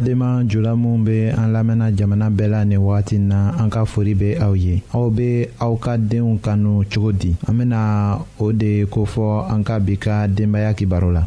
badenma jula minw be an lamɛnna jamana bɛɛ la nin wagati na an ka fori be aw ye aw be aw ka denw kanu cogo di an bena o de kofɔ an ka bi ka denbaaya kibaru la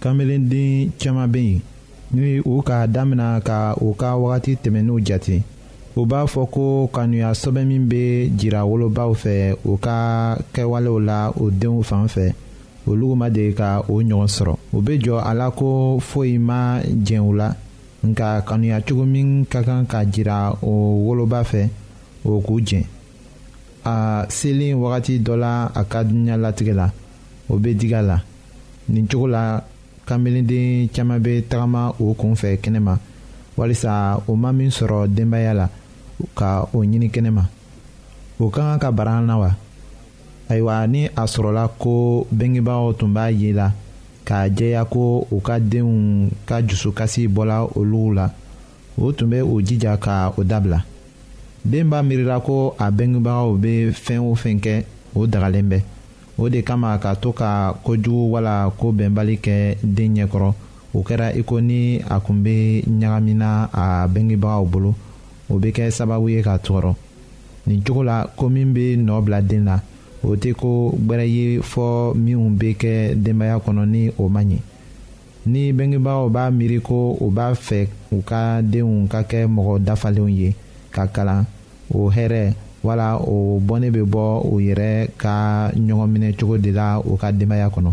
kanbelenden caman bɛ yen ni u ka damina ka u ka wagati tɛmɛnenw jate u b'a fɔ ko kanuya sɛbɛn min bɛ jira wolobaw fɛ u ka kɛwalew la o denw fan fɛ olu ma deli ka o ɲɔgɔn sɔrɔ u bɛ jɔ a la ko foyi ma jɛn u la nka kanuya cogo min ka kan ka jira o woloba fɛ o k'u jɛn a selen wagati dɔ la a ka dunya latigɛ la o bɛ diga la nin cogo la kanbelenden caman bɛ tagama o kun fɛ kɛnɛ ma walisa o ma min sɔrɔ denbaya la ka o ɲini kɛnɛ ma o ka kan ka bara na wa ayiwa ni a sɔrɔla ko bengebaaw tun b'a ye la k'a jɛya ko u ka denw ka dusukasi bɔla olu la o tun bɛ u jija ka o dabila den b'a miirila ko a bengebagaw bɛ fɛn o fɛn kɛ o dagalen bɛ o de kama ka to ka kojugu wala ko bɛnbali kɛ den ɲɛ kɔrɔ o kɛra iko ni a tun bɛ ɲagamina a bengebagaw bolo o bɛ kɛ sababu ye ka tɔɔrɔ nin cogo la ko min bɛ nɔ bila den na o tɛ ko gbɛrɛ ye fɔ minnu bɛ kɛ denbaya kɔnɔ ni o man ɲi ni bengebaaw b'a miiri ko u b'a fɛ u ka denw ka kɛ mɔgɔ dafalenw ye ka kalan o hɛrɛ wala o bɔnnen bɛ bɔ u yɛrɛ ka ɲɔgɔn minɛ cogo de la u ka denbaya kɔnɔ.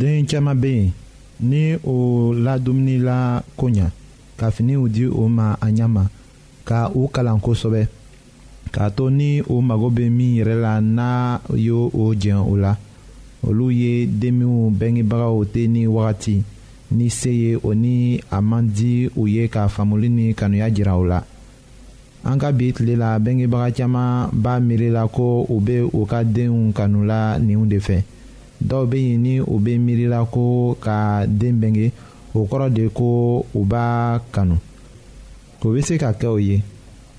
den caman bɛ yen ni o la dumuni la ko ɲa ka finiw di o ma a ɲɛ ma ka u kalan kosɛbɛ k'a to ni o mago bɛ min yɛrɛ la n'a y'o o jɛn o la olu ye denmiw bɛngebagaw tɛ ni wagati ni se ye o ni a man di u ye ka faamuli ni kanuya jira u la an ka bi tile la bɛngebaga caman b'a miiri la ko u bɛ u ka denw kanu la ninw de fɛ dɔw bɛ yen ni u bɛ miiri la ko ka den bɛnge o kɔrɔ de ko u b'a kanu o bɛ se ka kɛ o ye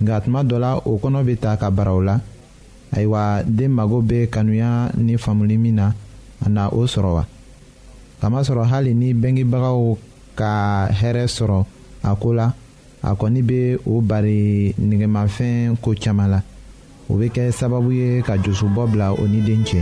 nka tuma dɔ la o kɔnɔ bɛ ta ka bara o la ayiwa den mago bɛ kanuya ni faamuli min na a na o sɔrɔ wa. kamasɔrɔ hali ni bɛngebagaw ka hɛrɛ sɔrɔ a ko la a kɔni bɛ o bari nɛgɛmafɛn ko caman la o bɛ kɛ sababu ye ka dusubɔ bila o ni den cɛ.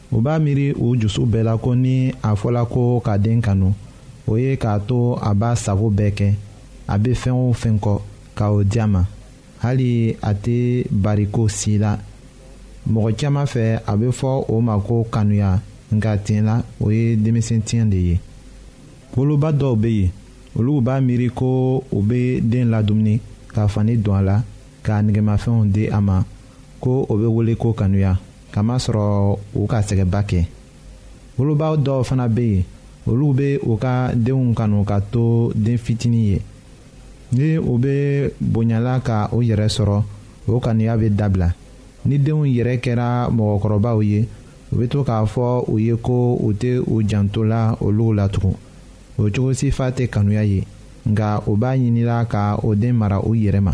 u b'a miiri u jusu bɛɛ la ko ni a fɔla ko ka den kanu o ye k'a to a b'a sago bɛɛ kɛ a bɛ fɛn o fɛn kɔ ka o di a ma hali a tɛ bariko si la mɔgɔ caman fɛ a bɛ fɔ o ma ko kanuya nka tiɲɛ la o ye denmisɛn tiɲɛ de ye woloba dɔw bɛ yen olu b'a miiri ko u bɛ den ladumuni ka fani don a la ka nɛgɛmafɛnw di a ma ko o bɛ wele ko kanuya. kamasɔrɔ u ka sɛgɛnba kɛ wolobaw dɔw fana bɛ yen olu bɛ u ka denw kanu ka to den fitinin ye ni u bɛ bonyala ka u yɛrɛ sɔrɔ o kanuya bɛ dabila ni denw yɛrɛ kɛra mɔgɔkɔrɔbaw ye u bɛ to k'a fɔ u ye ko u tɛ u janto la olu la tugun o cogo sifa tɛ kanuya ye nka u b'a ɲinila ka o den mara u yɛrɛ ma.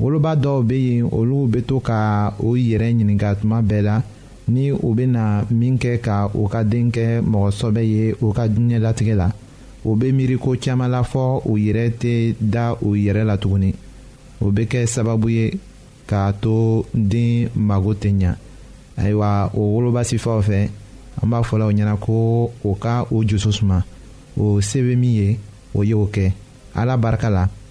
woloba dɔw bɛ yen olu bɛ to ka u yɛrɛ ɲininka tuma bɛɛ la ni u bɛna min kɛ ka u ka den kɛ mɔgɔ sɔbɛ ye u ka diɲɛlatigɛ la u bɛ miiri ko caman la fɔ u yɛrɛ tɛ da u yɛrɛ la tuguni o bɛ kɛ sababu ye k'a to den mago tɛ ɲa ayiwa o woloba sifaw fɛ an b'a fɔ la u ɲɛna ko u ka u jusu suma o se bɛ min ye o ye o kɛ ala barika la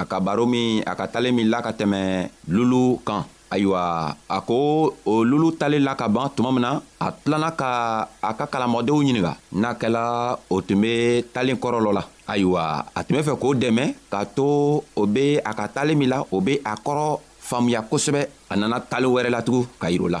a ka baro min a ka talen min la ka tɛmɛ lulu kan ayiwa a ko o lulu talen la ka ban tuma min na a tilana ka a ka kalamɔdenw ɲininga n'a kɛla o tun be talen kɔrɔlɔ la ayiwa a tun be fɛ k'o dɛmɛ k'a to o be a ka talen min la o be a kɔrɔ faamuya kosɛbɛ a nana talen wɛrɛ latugun ka yir'o la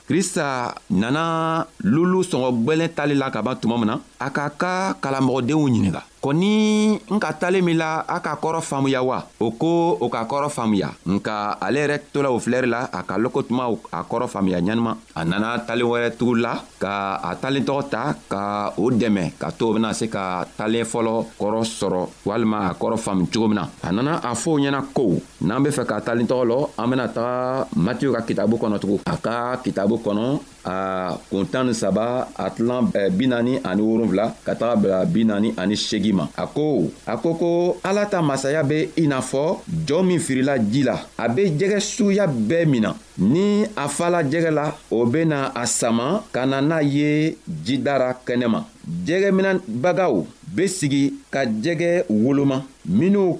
krista nana lulu sɔngɔ gwɛlɛn tali la ka ban tuma min na a k'a ka kalamɔgɔdenw ɲininga ko ni n ka talen min la a ka kɔrɔ faamuya wa o ko o ka kɔrɔ faamuya nka ale yɛrɛ tola o filɛri la a ka loko tuma a kɔrɔ faamuya ɲanima a nana talen wɛrɛ tugu la ka a talen tɔgɔ ta ka o dɛmɛ ka to o bena se ka talen fɔlɔ kɔrɔ sɔrɔ walima a kɔrɔ faamu cogo min na a nana a fɔo ɲɛna ko n'an be fɛ ka tali tɔgɔ lɔ an bena taga matiyo ka kitabu kɔnɔ tugun a ka kitabu kɔnɔ a kun tan ni saba a tilan eh, bi naani ani wolonfila ka taga bila bi naani ani segi ma a ko a ko ko ala ta masaya be i n'a fɔ jɔɔ min firila ji la a be jɛgɛ suguya bɛɛ min na ni a fala jɛgɛ la o bena a sama ka na n'a ye jidara kɛnɛma jɛgɛminɛbagaw be sigi ka jɛgɛ woloma minw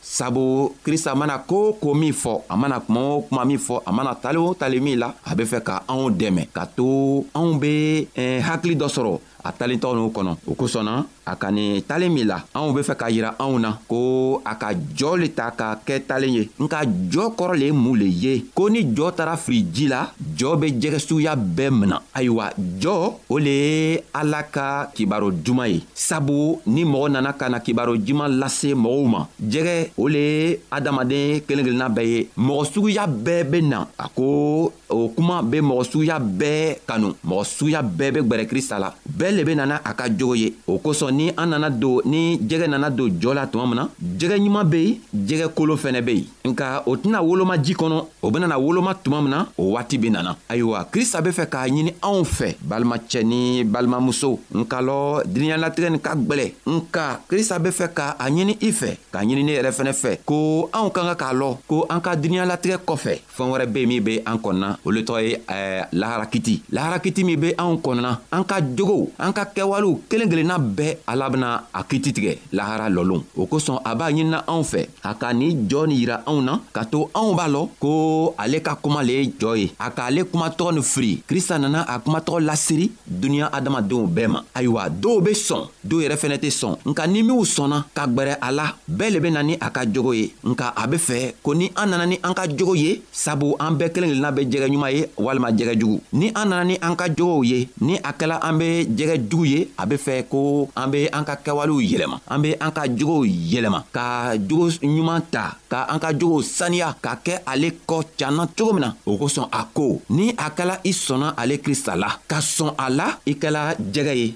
sabu krista mana ko o ko min fɔ a mana kuma o kuma min fɔ a mana talen o talen min la a be fɛ ka anw dɛmɛ ka to anw be eh, hakili dɔ sɔrɔ a talentɔ n'o kɔnɔ o kosɔnna a ka nin talen min la anw be fɛ k'a yira anw na ko a ka jɔɔ le ta ka kɛ talen ye nka jɔɔ kɔrɔ le ye mun le ye ko ni jɔɔ tara firi ji la jɔɔ be jɛgɛ suguya bɛɛ mina ayiwa jɔɔ o le ye ala ka kibaro duman ye sabu ni mɔgɔ nana ka na kibaro juma lase mɔgɔw ma jɛgɛ o le ye adamaden kelen kelenna bɛɛ ye mɔgɔ suguya bɛɛ bɛ na a ko o kuma bɛ mɔgɔ suguya bɛɛ kanu mɔgɔ suguya bɛɛ bɛ gwɛrɛ krista la bɛɛ le bɛ nana a ka jogo ye o kosɔn ni an nana don ni jɛgɛ nana don jɔ la tuma min na jɛgɛ ɲuman bɛ yen jɛgɛ kolo fɛnɛ bɛ yen nka o tɛna woloma ji kɔnɔ o benana woloma tuma min na o waati be nana ayiwa krista be fɛ k'a ɲini anw fɛ balimacɛ ni balimamuso nka lɔ diniɲalatigɛ nin ka gwɛlɛ nka krista be fɛ ka a ɲini i fɛ k'a ɲini ne yɛrɛ fɛnɛ fɛ ko anw ka ka k'a lɔ ko an ka diniɲalatigɛ kɔfɛ fɛɛn wɛrɛ be min be an kɔnɔna o le tɔgɔ ye eh, laharakiti laharakiti min be anw kɔnɔna an ka jogow an ka kɛwalew kelen kelenna bɛɛ ala bena a kiti tigɛ lahara lɔlon o kosɔn a b'a ɲinina anw fɛ a ka ni jɔ ni yira anw na ka to anw b'a lɔ ko ale ka kuma le ye jɔ ye a k'ale kumatɔgɔ ni firi krista nana a kumatɔgɔ lasiri duniɲa adamadenw bɛɛ ma ayiwa dɔw be sɔn dɔw yɛrɛ fɛnɛ tɛ sɔn nka ni minw sɔnna ka gwɛrɛ a la bɛɛ le bena ni a ka jogo ye nka a be fɛ ko ni an nana ni an ka jogo ye sabu an bɛɛ kelen kelenna bɛ jɛgɛ ɲuman ye walima jɛgɛ jugu ni an nana ni an ka jogow ye ni a kɛla an be jɛgɛ jugu ye a be fɛ ko an be an ka kɛwalew yɛlɛma an be an ka jogow yɛlɛma ka jogo ɲuman ta ka an ka jogow saniya ka kɛ ale kɔ canna cogo min na o kosɔn a ko ni a kɛla i sɔnna ale krista la ka sɔn a la i kɛla jɛgɛ ye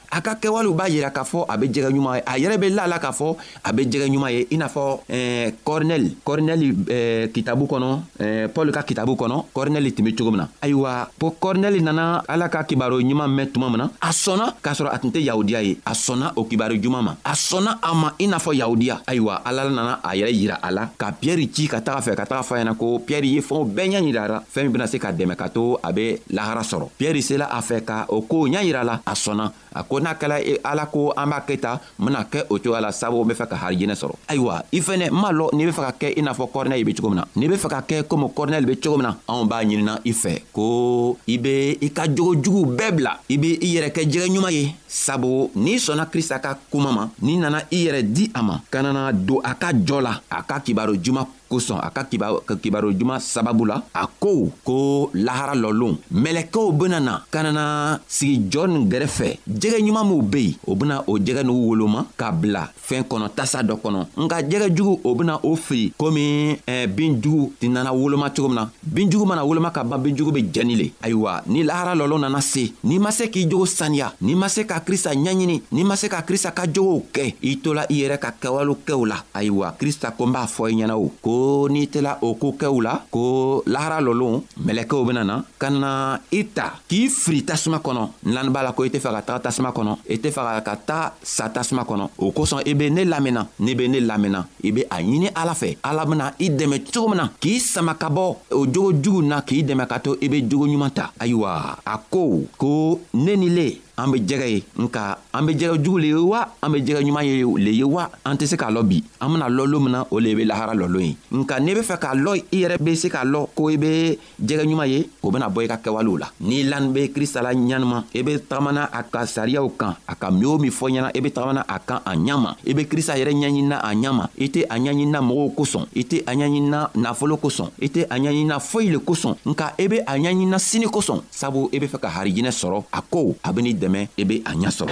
a ka kɛwalew b'a yira k'a fɔ a bɛ jɛgɛ ɲuman ye a yɛrɛ bɛ la la k'a fɔ a bɛ jɛgɛ ɲuman ye i n'a fɔ eh, kɔrinɛli kɔrinɛli eh, kitabu kɔnɔ eh, paul ka kitabu kɔnɔ kɔrinɛli tun bɛ cogo min na ayiwa ko kɔrinɛli nana ala ka kibaro ɲuman mɛn tuma min na a sɔnna k'a sɔrɔ a tun tɛ yahudiya ye a sɔnna o kibaro juman ma a sɔnna a ma i n'a fɔ yahudiya ayiwa ala nana a yɛrɛ yira a la ka piyɛri ci ka taga fɛ ka taga fɔ a ɲɛna ko piyɛri ye fɛnw bɛɛ ɲɛ yirara fɛn min bɛna se ka dɛmɛ ka to a bɛ lahara sɔrɔ piyɛri sela a fɛ ka o kow ɲɛ yira la a sɔnna a ko n'a kɛla e, ala ko an b'a kɛ ta n bena kɛ o cogoya la sabu n be fɛ ka harijinɛ sɔrɔ ayiwa i fɛnɛ n m'a lɔ n'i be fɛ ka kɛ i n'a fɔ kɔrinɛli be cogo min na n'i be fɛ ka kɛ komi kɔrinɛli be cogo min na anw b'a ɲinina i fɛ ko i be i ka jogo juguw bɛɛ bila i be i yɛrɛ kɛ jɛgɛ ɲuman ye sabu n'i sɔnna krista ka kuma ma n'i nana i yɛrɛ di a ma ka nana don a ka jɔ la a ka kibaro juman kosɔn a ka kibaro juman sababu la a ko ko lahara lɔlon mɛlɛkɛw bena na ka nana sigi jɔɔ nin gɛrɛfɛ jɛgɛ ɲuman minw be yen o bena o jɛgɛ n'u woloma ka bila fɛɛn kɔnɔ tasa dɔ kɔnɔ nka jɛgɛ jugu o bena o fili komi eh, bin jugu nana woloma cogo min na binjugu mana woloma ka ban binjugu be jɛni le ayiwa ni lahara lɔlɔ nana se n'i ma se k'i jogo saniya n'i ma se ka krista ɲaɲini n'i ma se ka krista ka jogow kɛ i tola i yɛrɛ ka kɛwalo kɛw la ayiwa krista ko n b'a fɔ i ɲɛna o ko n'i tela o ko kɛw la ko lahara lɔlon mɛlɛkɛw benana ka na i ta k'i firi tasuma kɔnɔ nlani b'a la ko i tɛ fɛ ka taga tasuma kɔnɔ i tɛ fɛ ka taa sa tasuma kɔnɔ o kosɔn i be ne lamɛnna n'i be ne lamɛnna i be a ɲini ala fɛ ala bena i dɛmɛ cogo min na k'i sama ka bɔ o jogo jugu na k'i dɛmɛ ka to i be jogo ɲuman ta ayiwa a ko ko ne ni le an be jɛgɛ ye nka an be jɛgɛ jugu le ye wa an be jɛgɛ ɲuman ye le ye wa an tɛ se k'a lɔ bi an bena lɔ lo min na o le be lahara lɔlo ye nka n'i be fɛ k'a lɔ i yɛrɛ be se k'a lɔ ko i be jɛgɛ ɲuman ye o bena bɔ i ka kɛwalew la n'i lan be krista la ɲanima i be tagamana a ka sariyaw kan a ka min o min fɔ ɲɛna i be tagamana a kan a ɲama i be krista yɛrɛ ɲɛɲinina a ɲama i tɛ a ɲɛɲinina mɔgɔw kosɔn i tɛ a ɲɛɲinina nafolo kosɔn i tɛ a ɲɛɲinina foyi le kosɔn nka i be a ɲɛɲinina sini kosɔn sabu i be fɛ ka harijinɛ sɔrɔ a ko a beni dɛmɛ i be a ɲa sɔrɔ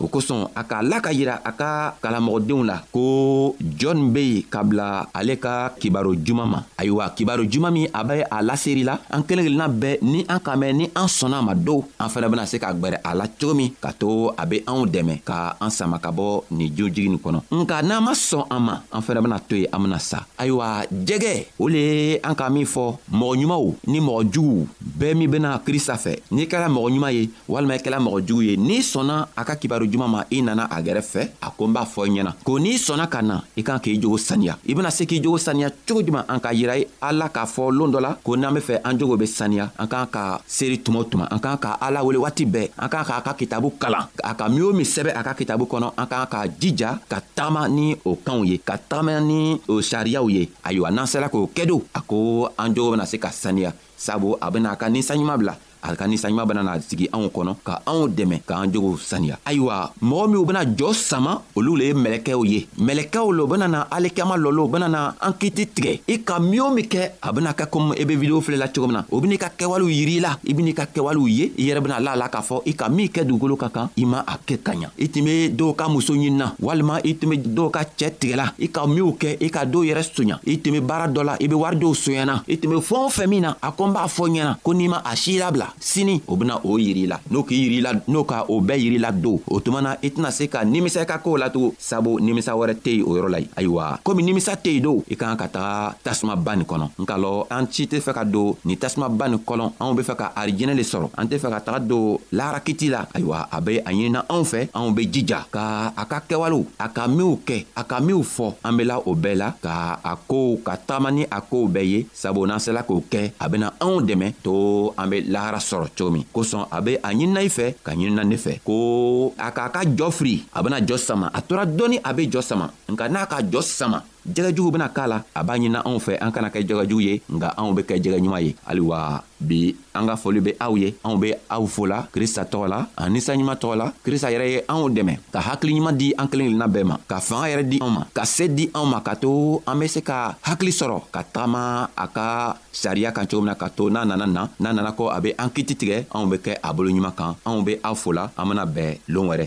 o kosɔn a ka la ka yira a ka kalamɔgɔdenw la ko jɔn be yen ka bila ale ka kibaro juman ma ayiwa kibaro juman min a bɛ a laseri la an kelen kelenna bɛɛ ni an ka mɛn ni an sɔnna ma dow an fɛnɛ bena se ka gwɛrɛ a la cogo min ka to a be anw dɛmɛ ka an sama ka bɔ nin jo jigi nin kɔnɔ nka n'an ma sɔn a ma an fɛnɛ bena to yen an bena sa ayiwa jɛgɛ o le ye an ka min fɔ mɔgɔ ɲumanw ni mɔgɔ juguw bɛɛ min bena krista fɛ n'i kɛra mɔgɔ ɲuman ye walima i kɛla mɔgɔ jugu ye n'i sɔnna a ka kibaru juman ma i nana a gɛrɛ fɛ a ko n b'a fɔ i ɲɛna ko n'i sɔnna ka na i kan k'i jogo saniya i bena se k'i jogo saniya cogo juman an ka yira ye ala k'a fɔ loon dɔ la ko n'an be fɛ an jogo be saniya an k'an ka seri tuma o tuma an k'an ka ala wele waati bɛɛ an k'an k'a ka kitabu kalan a ka min o min sɛbɛ a ka kitabu kɔnɔ an k'an k'a jija ka taama ni o kanw ye ka taama ni o sariyaw ye ayiwa n'an sera k'o kɛ don a ko an jogo bena se ka saniya sabu a bena a ka ninsanɲuman bila a ka ninsanɲuman bena na sigi anw kɔnɔ ka anw dɛmɛ k'an jogow saniya ayiwa mɔgɔ minw bena jɔɔ sama olu le ye mɛlɛkɛw ye mɛlɛkɛw lo bena na alikiyama lɔ lo bena na an kiti tigɛ i ka min o min kɛ a bena kɛ komi i be video filɛ la cogo min na o ben'i ka kɛwalew yiri i la i ben'i ka kɛwalew ye i yɛrɛ bena la la k'a fɔ i ka min kɛ dugukolo ka kan i ma a kɛ ka ɲa i tun be dɔw ka muso ɲinina walima i tun be dɔw ka cɛɛ tigɛla i ka minw kɛ i ka dɔw yɛrɛ soɲa i tun be baara dɔ la i be wari dɔw soɲana i tun be fɛɛn o fɛn min na a ko n b'a fɔ ɲɛna ko n'i ma a si labila sini o bena o yiri la n'o k'i yiri la n'o ka o bɛɛ yiri la don o tuma na i tɛna se ka nimisa i ka koow latugun sabu nimisa wɛrɛ tɛ yen o yɔrɔ la ye ayiwa komi nimisa tɛ yen don i kan ka taga tasumaba nin kɔnɔ nka lɔ an ci tɛ fɛ ka don ni tasumaba nin kɔlɔn anw be fɛ ka arijinɛ le sɔrɔ an tɛ fɛ ka taga don laharakiti la ayiwa a be a ɲinina anw fɛ anw be jija ka a ka kɛwalew a ka minw kɛ a ka minw fɔ an bela o bɛɛ la ka a koow ka taama ni a koow bɛɛ ye sabu n'an sela k'o kɛ a bena anw dɛmɛ to an be lahara sɔrɔ cogo min kosɔn a be a ɲinina i fɛ ka ɲinina ne fɛ ko a k'a ka jɔ firi a bena jɔ sama a tora dɔɔni a be jɔ sama nka n'a ka jɔ sama jɛgɛjugu bena k'a la a b'a ɲinina anw fɛ an kana kɛ jɛgɛjugu ye nka anw be kɛ jɛgɛ ɲuman ye ayiwa bi an ka foli be aw ye anw be aw fola krista tɔgɔ la ani saɲuman tɔgɔ la krista yɛrɛ ye anw dɛmɛ ka hakili ɲuman di an kelen kelenna bɛɛ ma ka fanga yɛrɛ di anw ma ka se di anw ma ka to an be se ka hakili sɔrɔ ka tagama a ka sariya kan cogo min na ka to n'a nana na n'a nana ko a be an kiti tigɛ anw be kɛ a bolo ɲuman kan anw be aw fola an bena bɛɛ loon wɛrɛ